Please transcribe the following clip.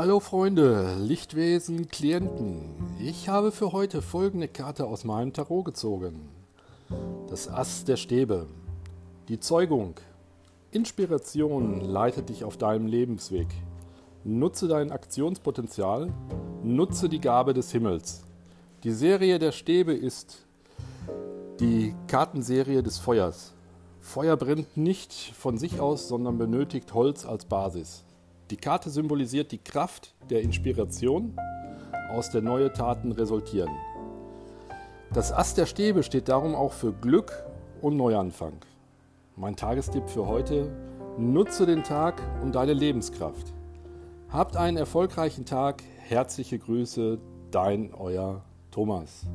Hallo Freunde, Lichtwesen, Klienten. Ich habe für heute folgende Karte aus meinem Tarot gezogen. Das Ass der Stäbe. Die Zeugung. Inspiration leitet dich auf deinem Lebensweg. Nutze dein Aktionspotenzial, nutze die Gabe des Himmels. Die Serie der Stäbe ist die Kartenserie des Feuers. Feuer brennt nicht von sich aus, sondern benötigt Holz als Basis. Die Karte symbolisiert die Kraft der Inspiration, aus der neue Taten resultieren. Das Ass der Stäbe steht darum auch für Glück und Neuanfang. Mein Tagestipp für heute, nutze den Tag und deine Lebenskraft. Habt einen erfolgreichen Tag, herzliche Grüße, dein euer Thomas.